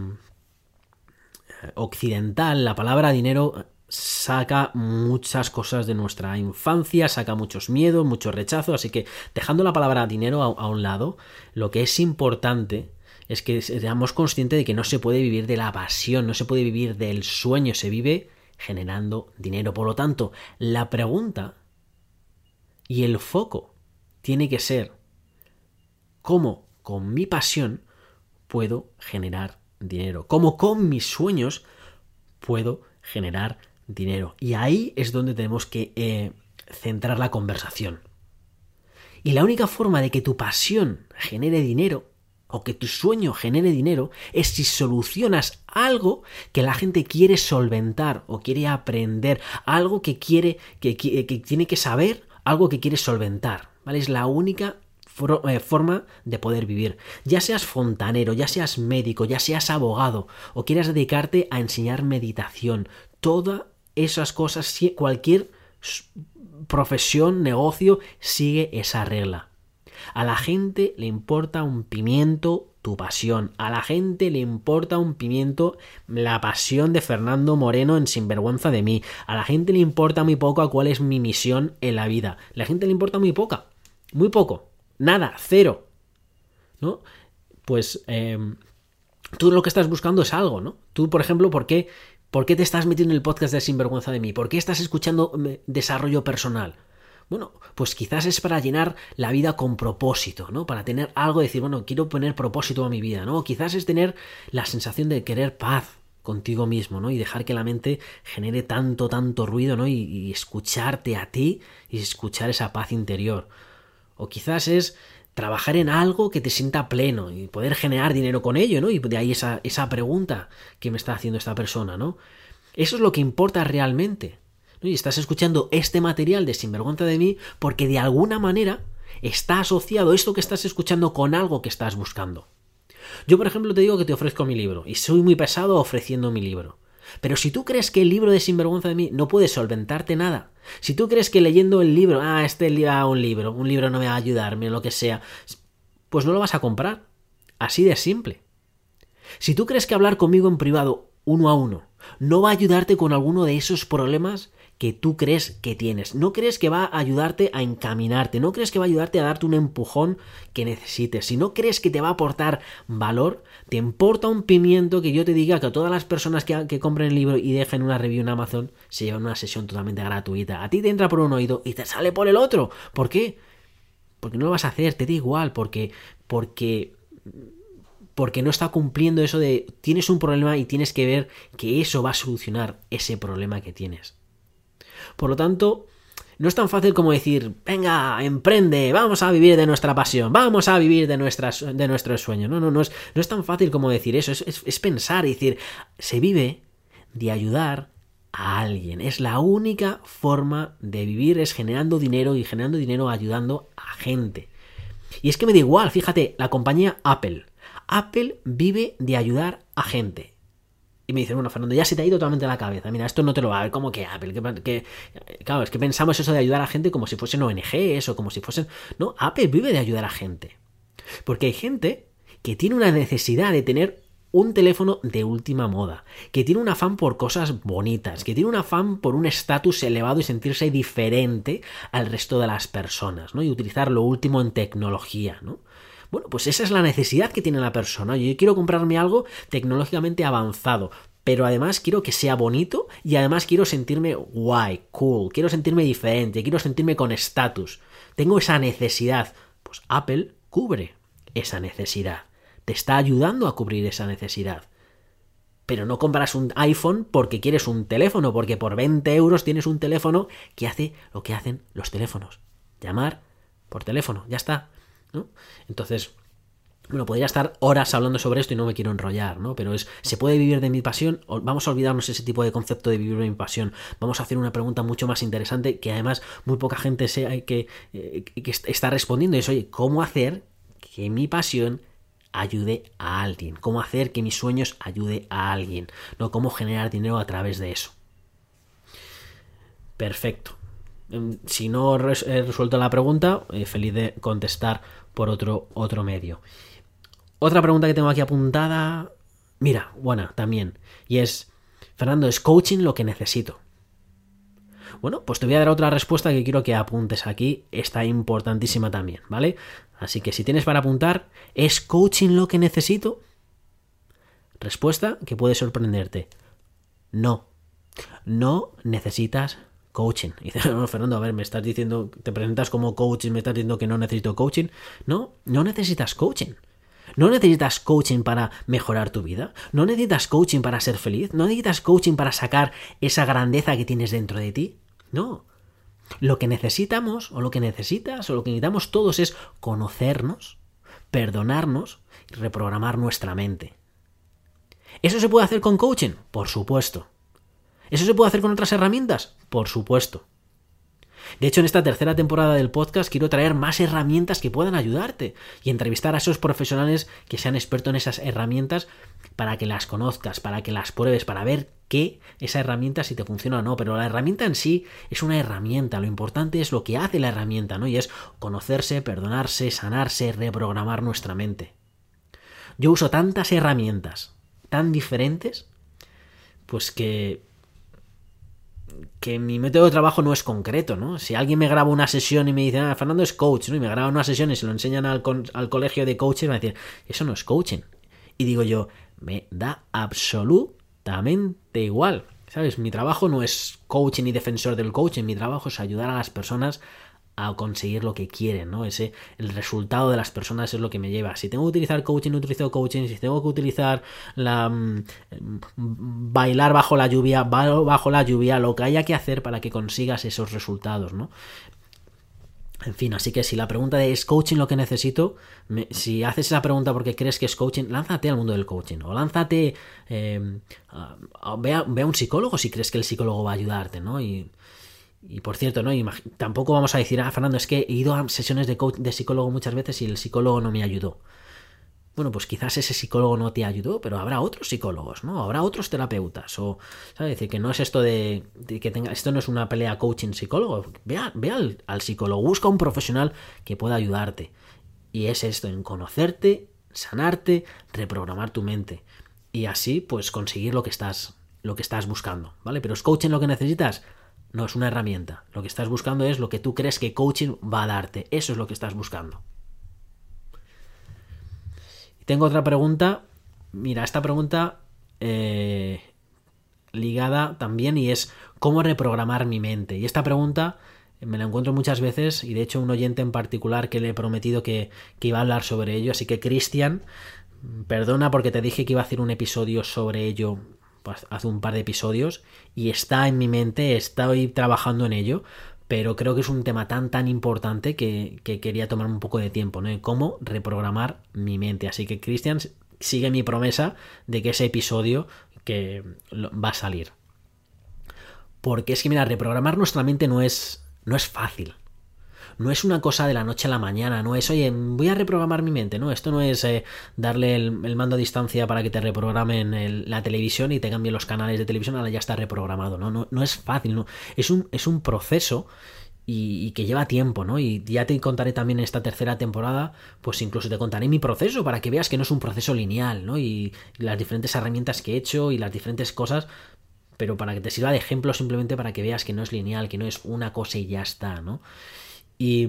Speaker 2: occidental, la palabra dinero saca muchas cosas de nuestra infancia, saca muchos miedos, mucho rechazo, así que dejando la palabra dinero a, un lado, lo que es importante es que seamos conscientes de que no se puede vivir de la pasión, no se puede vivir del sueño, se vive generando dinero. Por lo tanto, la pregunta y el foco tiene que ser cómo con mi pasión puedo generar dinero, cómo con mis sueños puedo generar dinero. Y ahí es donde tenemos que eh, centrar la conversación. Y la única forma de que tu pasión genere dinero o que tu sueño genere dinero es si solucionas algo que la gente quiere solventar o quiere aprender, algo que quiere, que, que, tiene que saber, algo que quiere solventar. ¿Vale? Es la única eh, forma de poder vivir. Ya seas fontanero, ya seas médico, ya seas abogado o quieras dedicarte a enseñar meditación, toda esas cosas, cualquier profesión, negocio, sigue esa regla. A la gente le importa un pimiento tu pasión. A la gente le importa un pimiento la pasión de Fernando Moreno en Sinvergüenza de mí. A la gente le importa muy poco a cuál es mi misión en la vida. La gente le importa muy poca. Muy poco. Nada. Cero. ¿No? Pues em, tú lo que estás buscando es algo, ¿no? Tú, por ejemplo, ¿por qué ¿Por qué te estás metiendo en el podcast de Sinvergüenza de mí? ¿Por qué estás escuchando mm, desarrollo personal? Bueno, pues quizás es para llenar la vida con propósito, ¿no? Para tener algo, decir, bueno, quiero poner propósito a mi vida, ¿no? quizás es tener la sensación de querer paz contigo mismo, ¿no? Y dejar que la mente genere tanto, tanto ruido, ¿no? y escucharte a ti y escuchar esa paz interior. O quizás es trabajar en algo que te sienta pleno y poder generar dinero con ello, ¿no? Y de ahí esa, esa pregunta que me está haciendo esta persona, ¿no? Eso es lo que importa realmente. Y estás escuchando este material de Sinvergüenza de mí porque de alguna manera está asociado esto que estás escuchando con algo que estás buscando. Yo, por ejemplo, te digo que te ofrezco mi libro y soy muy pesado ofreciendo mi libro. Pero si tú crees que el libro de Sinvergüenza de mí no puede solventarte nada, si tú crees que leyendo el libro, ah, este ah, un libro, un libro no me va a ayudarme, lo que sea, pues no lo vas a comprar. Así de simple. Si tú crees que hablar conmigo en privado, uno a uno, no va a ayudarte con alguno de esos problemas que tú crees que tienes. No crees que va a ayudarte a encaminarte, no crees que va a ayudarte a darte un empujón que necesites. Si no crees que te va a aportar valor, te importa un pimiento que yo te diga que a todas las personas que, compren el libro y dejen una review en Amazon se llevan una sesión totalmente gratuita. A ti te entra por un oído y te sale por el otro. ¿Por qué? Porque no lo vas a hacer, te da igual, porque porque porque no está cumpliendo eso de tienes un problema y tienes que ver que eso va a solucionar ese problema que tienes. Por lo tanto, no es tan fácil como decir, venga, emprende, vamos a vivir de nuestra pasión, vamos a vivir de, nuestras, de nuestro sueño. No, no, no es, no es tan fácil como decir eso, es, es pensar y decir, se vive de ayudar a alguien. Es la única forma de vivir, es generando dinero y generando dinero ayudando a gente. Y es que me da igual, fíjate, la compañía Apple. Apple vive de ayudar a gente. Y me dicen, bueno, Fernando, ya se te ha ido totalmente la cabeza. Mira, esto no te lo va a ver como que Apple. Que, claro, es que pensamos eso de ayudar a gente como si fuesen ONGs o como si fuesen. No, Apple vive de ayudar a gente. Porque hay gente que tiene una necesidad de tener un teléfono de última moda, que tiene un afán por cosas bonitas, que tiene un afán por un estatus elevado y sentirse diferente al resto de las personas, ¿no? Y utilizar lo último en tecnología, ¿no? Bueno, pues esa es la necesidad que tiene la persona. Yo quiero comprarme algo tecnológicamente avanzado, pero además quiero que sea bonito y además quiero sentirme guay, cool, quiero sentirme diferente, quiero sentirme con estatus. Tengo esa necesidad. Pues Apple cubre esa necesidad. Te está ayudando a cubrir esa necesidad. Pero no compras un iPhone porque quieres un teléfono, porque por 20 euros tienes un teléfono que hace lo que hacen los teléfonos. Llamar por teléfono, ya está. Entonces, bueno, podría estar horas hablando sobre esto y no me quiero enrollar, ¿no? Pero es, ¿se puede vivir de mi pasión? Vamos a olvidarnos ese tipo de concepto de vivir de mi pasión. Vamos a hacer una pregunta mucho más interesante que además muy poca gente se, que, eh, que está respondiendo. Y es, oye, ¿cómo hacer que mi pasión ayude a alguien? ¿Cómo hacer que mis sueños ayude a alguien? ¿No? ¿Cómo generar dinero a través de eso? Perfecto. Em, si no he resuelto la pregunta, eh, feliz de contestar por otro, otro medio. Otra pregunta que tengo aquí apuntada. Mira, buena también. Y es, Fernando, ¿es coaching lo que necesito? Bueno, pues te voy a dar otra respuesta que quiero que apuntes aquí. Está importantísima también, ¿vale? Así que si tienes para apuntar, ¿es coaching lo que necesito? Respuesta que puede sorprenderte. No. No necesitas coaching. Y dices, no, Fernando, a ver, me estás diciendo, te presentas como coaching, me estás diciendo que no necesito coaching. No, no necesitas coaching. No necesitas coaching para mejorar tu vida. No necesitas coaching para ser feliz. No necesitas coaching para sacar esa grandeza que tienes dentro de ti. No. Lo que necesitamos, o lo que necesitas, o lo que necesitamos todos es conocernos, perdonarnos y reprogramar nuestra mente. ¿Eso se puede hacer con coaching? Por supuesto. ¿Eso se puede hacer con otras herramientas? Por supuesto. De hecho, en esta tercera temporada del podcast quiero traer más herramientas que puedan ayudarte y entrevistar a esos profesionales que sean expertos en esas herramientas para que las conozcas, para que las pruebes, para ver qué esa herramienta si te funciona o no. Pero la herramienta en sí es una herramienta. Lo importante es lo que hace la herramienta, ¿no? Y es conocerse, perdonarse, sanarse, reprogramar nuestra mente. Yo uso tantas herramientas tan diferentes, pues que que mi método de trabajo no es concreto, ¿no? Si alguien me graba una sesión y me dice, ah, Fernando es coach, ¿no? Y me graba una sesión y se lo enseñan al, colegio de coaches, me va a eso no es coaching. Y digo yo, me da absolutamente igual. ¿Sabes? Mi trabajo no es coaching y defensor del coaching, mi trabajo es ayudar a las personas a conseguir lo que quieren, ¿no? Ese, el resultado de las personas es lo que me lleva. Si tengo que utilizar coaching, utilizo coaching. Si tengo que utilizar la mm, bailar bajo la lluvia, bajo la lluvia, lo que haya que hacer para que consigas esos resultados, ¿no? En fin, así que si la pregunta de ¿es coaching lo que necesito? si haces esa pregunta porque crees que es coaching, lánzate al mundo del coaching. O lánzate, eh, ve, a, ve, a, un psicólogo si crees que el psicólogo va a ayudarte, ¿no? Y y por cierto, ¿no? tampoco vamos a decir, ah, Fernando, es que he ido a sesiones de, coach, de psicólogo muchas veces y el psicólogo no me ayudó. Bueno, pues quizás ese psicólogo no te ayudó, pero habrá otros psicólogos, ¿no? Habrá otros terapeutas. O, ¿sabes? decir, que no es esto de, que tenga. Esto no es una pelea coaching-psicólogo. Ve, al, al psicólogo, busca un profesional que pueda ayudarte. Y es esto, en conocerte, sanarte, reprogramar tu mente. Y así, pues, conseguir lo que estás, lo que estás buscando, ¿vale? Pero es coaching lo que necesitas. No es una herramienta. Lo que estás buscando es lo que tú crees que coaching va a darte. Eso es lo que estás buscando. Tengo otra pregunta. Mira, esta pregunta eh, ligada también y es cómo reprogramar mi mente. Y esta pregunta me la encuentro muchas veces y de hecho un oyente en particular que le he prometido que, que iba a hablar sobre ello. Así que Cristian, perdona porque te dije que iba a hacer un episodio sobre ello hace un par de episodios y está en mi mente, estoy trabajando en ello, pero creo que es un tema tan tan importante que, quería tomar un poco de tiempo, ¿no? cómo reprogramar mi mente. Así que Cristian sigue mi promesa de que ese episodio que va a salir. Porque es que, mira, reprogramar nuestra mente no es, no es fácil. No es una cosa de la noche a la mañana, no es, oye, voy a reprogramar mi mente, no, esto no es eh, darle el, mando a distancia para que te reprogramen la televisión y te cambien los canales de televisión, ahora ya está reprogramado, no, no, no es fácil, no, es un, es un proceso y, que lleva tiempo, ¿no? Y ya te contaré también en esta tercera temporada, pues incluso te contaré mi proceso para que veas que no es un proceso lineal, ¿no? Y, las diferentes herramientas que he hecho y las diferentes cosas, pero para que te sirva de ejemplo simplemente para que veas que no es lineal, que no es una cosa y ya está, ¿no? Y,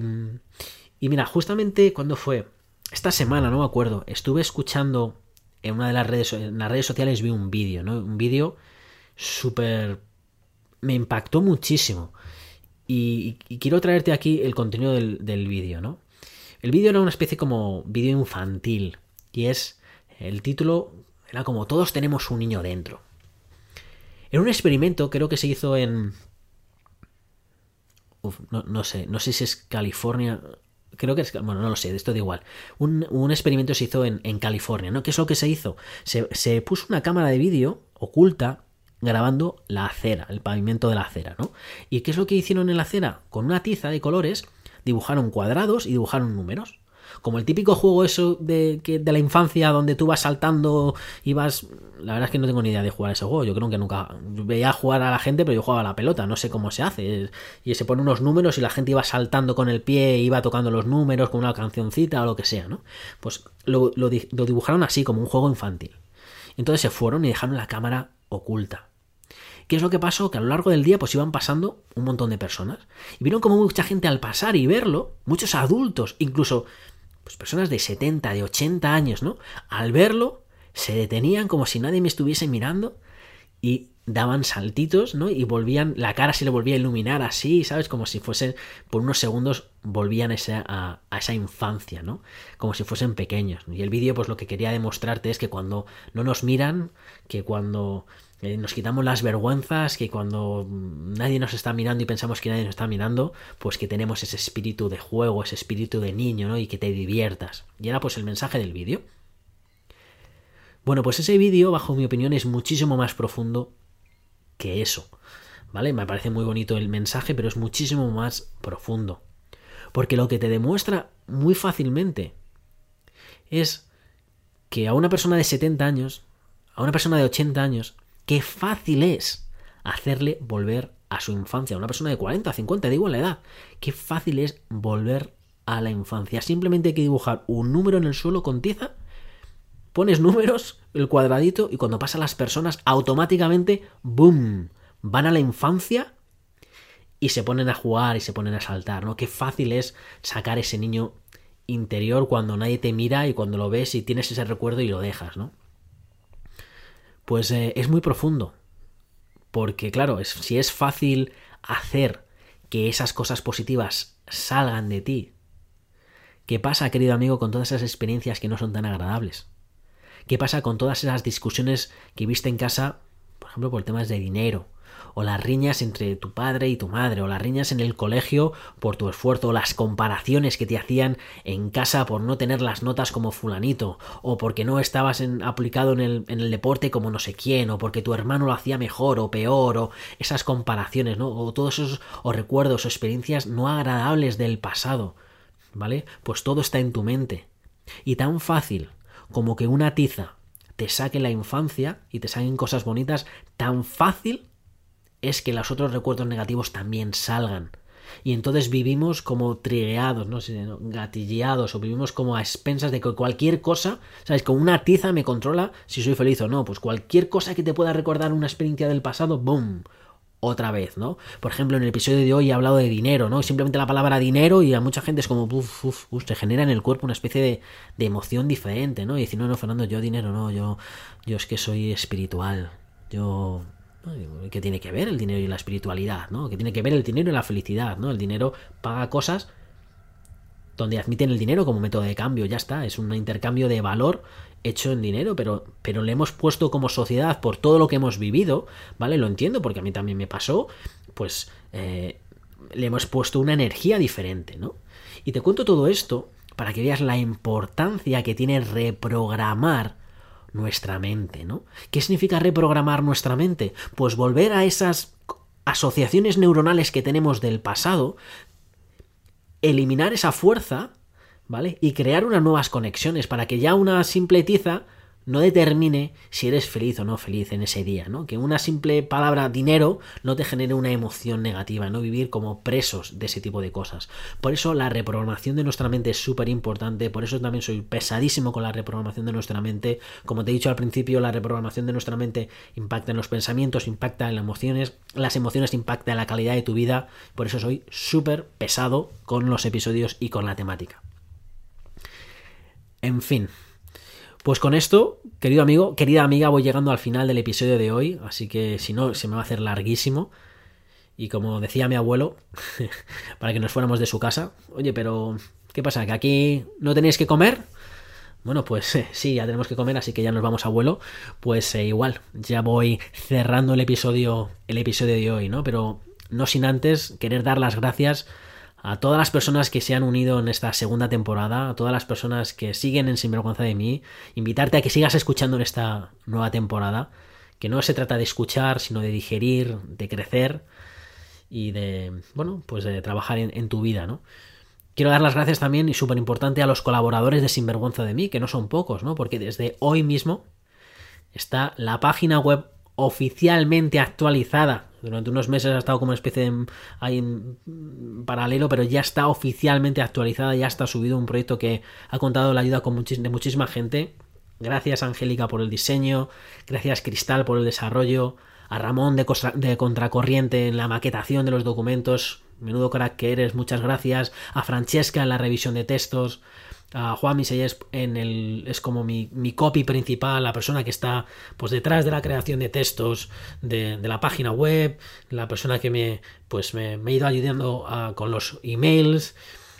Speaker 2: y mira, justamente cuando fue esta semana, no me acuerdo, estuve escuchando en una de las redes, en las redes sociales vi un vídeo, ¿no? Un vídeo súper... me impactó muchísimo y, quiero traerte aquí el contenido del, vídeo, ¿no? El vídeo era una especie como vídeo infantil. Y es. El título era como Todos tenemos un niño dentro. Era un experimento, creo que se hizo en. Uf, no, sé, no sé si es California. Creo que es. Bueno, no lo sé, esto da igual. Un, experimento se hizo en, California, ¿no? ¿Qué es lo que se hizo? Se, se puso una cámara de vídeo oculta grabando la acera, el pavimento de la acera, ¿no? ¿Y qué es lo que hicieron en la acera? Con una tiza de colores dibujaron cuadrados y dibujaron números. Como el típico juego eso de, que, de la infancia donde tú vas saltando y vas... La verdad es que no tengo ni idea de jugar ese juego. Yo creo que nunca veía jugar a la gente, pero yo jugaba a la pelota. No sé cómo se hace. Y se pone unos números y la gente iba saltando con el pie, iba tocando los números con una cancioncita o lo que sea, ¿no? Pues lo, lo dibujaron así, como un juego infantil. Entonces se fueron y dejaron la cámara oculta. ¿Qué es lo que pasó? Que a lo largo del día pues iban pasando un montón de personas. Y vieron como mucha gente al pasar y verlo, muchos adultos, incluso pues personas de 70, de 80 años, ¿no? Al verlo, se detenían como si nadie me estuviese mirando y daban saltitos, ¿no? Y volvían, la cara se le volvía a iluminar así, ¿sabes? Como si fuesen, por unos segundos, volvían a a, esa infancia, ¿no? Como si fuesen pequeños. Y el vídeo, pues lo que quería demostrarte es que cuando no nos miran, que cuando eh, nos quitamos las vergüenzas, que cuando nadie nos está mirando y pensamos que nadie nos está mirando, pues que tenemos ese espíritu de juego, ese espíritu de niño, ¿no? Y que te diviertas. Y era pues el mensaje del vídeo. Bueno, pues ese vídeo, bajo mi opinión, es muchísimo más profundo que eso. ¿Vale? Me parece muy bonito el mensaje, pero es muchísimo más profundo. Porque lo que te demuestra muy fácilmente es que a una persona de 70 años, a una persona de 80 años, qué fácil es hacerle volver a su infancia. Una persona de 40, 50, da igual la edad. Qué fácil es volver a la infancia. Simplemente hay que dibujar un número en el suelo con tiza, pones números, el cuadradito, y cuando pasan las personas, automáticamente, ¡boom! Van a la infancia y se ponen a jugar y se ponen a saltar, ¿no? Qué fácil es sacar ese niño interior cuando nadie te mira y cuando lo ves y tienes ese recuerdo y lo dejas, ¿no? Pues eh, es muy profundo. Porque claro, si es fácil hacer que esas cosas positivas salgan de ti, ¿qué pasa, querido amigo, con todas esas experiencias que no son tan agradables? ¿Qué pasa con todas esas discusiones que viste en casa, por ejemplo, por temas de dinero, o las riñas entre tu padre y tu madre, o las riñas en el colegio por tu esfuerzo, o las comparaciones que te hacían en casa por no tener las notas como fulanito, o porque no estabas aplicado en el, en el deporte como no sé quién, o porque tu hermano lo hacía mejor o peor, o esas comparaciones, ¿no? O todos esos o recuerdos o experiencias no agradables del pasado, ¿vale? Pues todo está en tu mente. Y tan fácil como que una tiza te saque la infancia y te saquen cosas bonitas, tan fácil es que los otros recuerdos negativos también salgan. Y entonces vivimos como trigueados, no sé, gatilleados, o vivimos como a expensas de que cualquier cosa, ¿sabes? Con una tiza me controla si soy feliz o no. Pues cualquier cosa que te pueda recordar una experiencia del pasado, ¡boom! Otra vez, ¿no? Por ejemplo, en el episodio de hoy he hablado de dinero, ¿no? Simplemente la palabra dinero y a mucha gente es como, uff, uff, uf, se genera en el cuerpo una especie de, de emoción diferente, ¿no? Y decir, no, no, Fernando, yo dinero no, yo, yo es que soy espiritual, yo ¿Qué tiene que ver el dinero y la espiritualidad? ¿no? ¿Qué tiene que ver el dinero y la felicidad? ¿no? El dinero paga cosas donde admiten el dinero como método de cambio, ya está, es un intercambio de valor hecho en dinero, pero, pero le hemos puesto como sociedad por todo lo que hemos vivido, ¿vale? Lo entiendo porque a mí también me pasó, pues eh, le hemos puesto una energía diferente, ¿no? Y te cuento todo esto para que veas la importancia que tiene reprogramar nuestra mente, ¿no? ¿Qué significa reprogramar nuestra mente? Pues volver a esas asociaciones neuronales que tenemos del pasado eliminar esa fuerza, ¿vale? Y crear unas nuevas conexiones para que ya una simple tiza no determine si eres feliz o no feliz en ese día, ¿no? Que una simple palabra dinero no te genere una emoción negativa, no vivir como presos de ese tipo de cosas. Por eso la reprogramación de nuestra mente es súper importante, por eso también soy pesadísimo con la reprogramación de nuestra mente. Como te he dicho al principio, la reprogramación de nuestra mente impacta en los pensamientos, impacta en las emociones, las emociones impactan en la calidad de tu vida, por eso soy súper pesado con los episodios y con la temática. En fin, pues con esto, querido amigo, querida amiga, voy llegando al final del episodio de hoy, así que si no, se me va a hacer larguísimo. Y como decía mi abuelo, para que nos fuéramos de su casa, oye, pero ¿qué pasa? ¿Que aquí no tenéis que comer? Bueno, pues sí, ya tenemos que comer, así que ya nos vamos abuelo. Pues eh, igual, ya voy cerrando el episodio, el episodio de hoy, ¿no? Pero no sin antes querer dar las gracias a todas las personas que se han unido en esta segunda temporada, a todas las personas que siguen en Sinvergüenza de mí, invitarte a que sigas escuchando en esta nueva temporada, que no se trata de escuchar, sino de digerir, de crecer y de, bueno, pues de trabajar en, tu vida, ¿no? Quiero dar las gracias también y súper importante a los colaboradores de Sinvergüenza de mí, que no son pocos, ¿no? Porque desde hoy mismo está la página web oficialmente actualizada. Durante unos meses ha estado como una especie de ahí paralelo, pero ya está oficialmente actualizada, ya está subido un proyecto que ha contado la ayuda con de muchísima gente. Gracias Angélica por el diseño, gracias Cristal por el desarrollo, a Ramón de, de Contracorriente en la maquetación de los documentos, menudo crack que eres, muchas gracias, a Francesca en la revisión de textos, a Juan Misey en el, es como mi, mi, copy principal, la persona que está pues detrás de la creación de textos de, la página web, la persona que me, pues me, ha ido ayudando con los emails,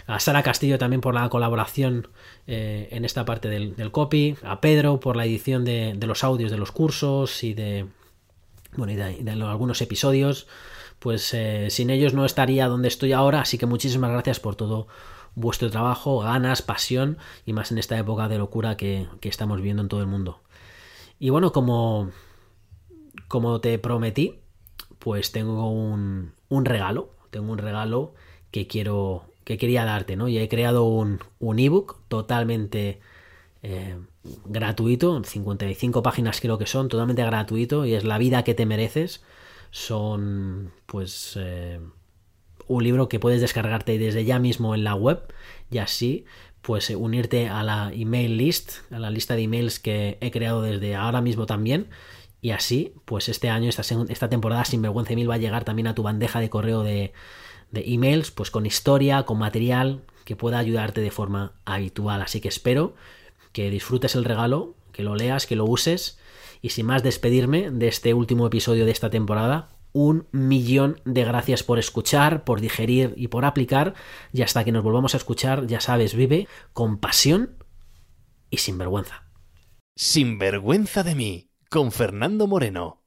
Speaker 2: a Sara Castillo también por la colaboración eh, en esta parte del, copy, a Pedro por la edición de, los audios de los cursos y de, bueno, y de, algunos episodios, pues eh, sin ellos no estaría donde estoy ahora, así que muchísimas gracias por todo vuestro trabajo, ganas, pasión y más en esta época de locura que, estamos viendo en todo el mundo. Y bueno, como, como te prometí, pues tengo un, un regalo, tengo un regalo que quiero que quería darte, ¿no? Y he creado un, un ebook totalmente eh, gratuito, 55 páginas creo que son, totalmente gratuito, y es La vida que te mereces. Son, pues, eh, un libro que puedes descargarte desde ya mismo en la web y así pues eh, unirte a la email list, a la lista de emails que he creado desde ahora mismo también. Y así pues este año, esta, esta temporada sin vergüenza mil va a llegar también a tu bandeja de correo de, de emails pues con historia, con material que pueda ayudarte de forma habitual. Así que espero que disfrutes el regalo, que lo leas, que lo uses. Y sin más despedirme de este último episodio de esta temporada, un millón de gracias por escuchar, por digerir y por aplicar. Y hasta que nos volvamos a escuchar, ya sabes, vive con pasión y sin vergüenza.
Speaker 1: Sin vergüenza de mí, con Fernando Moreno.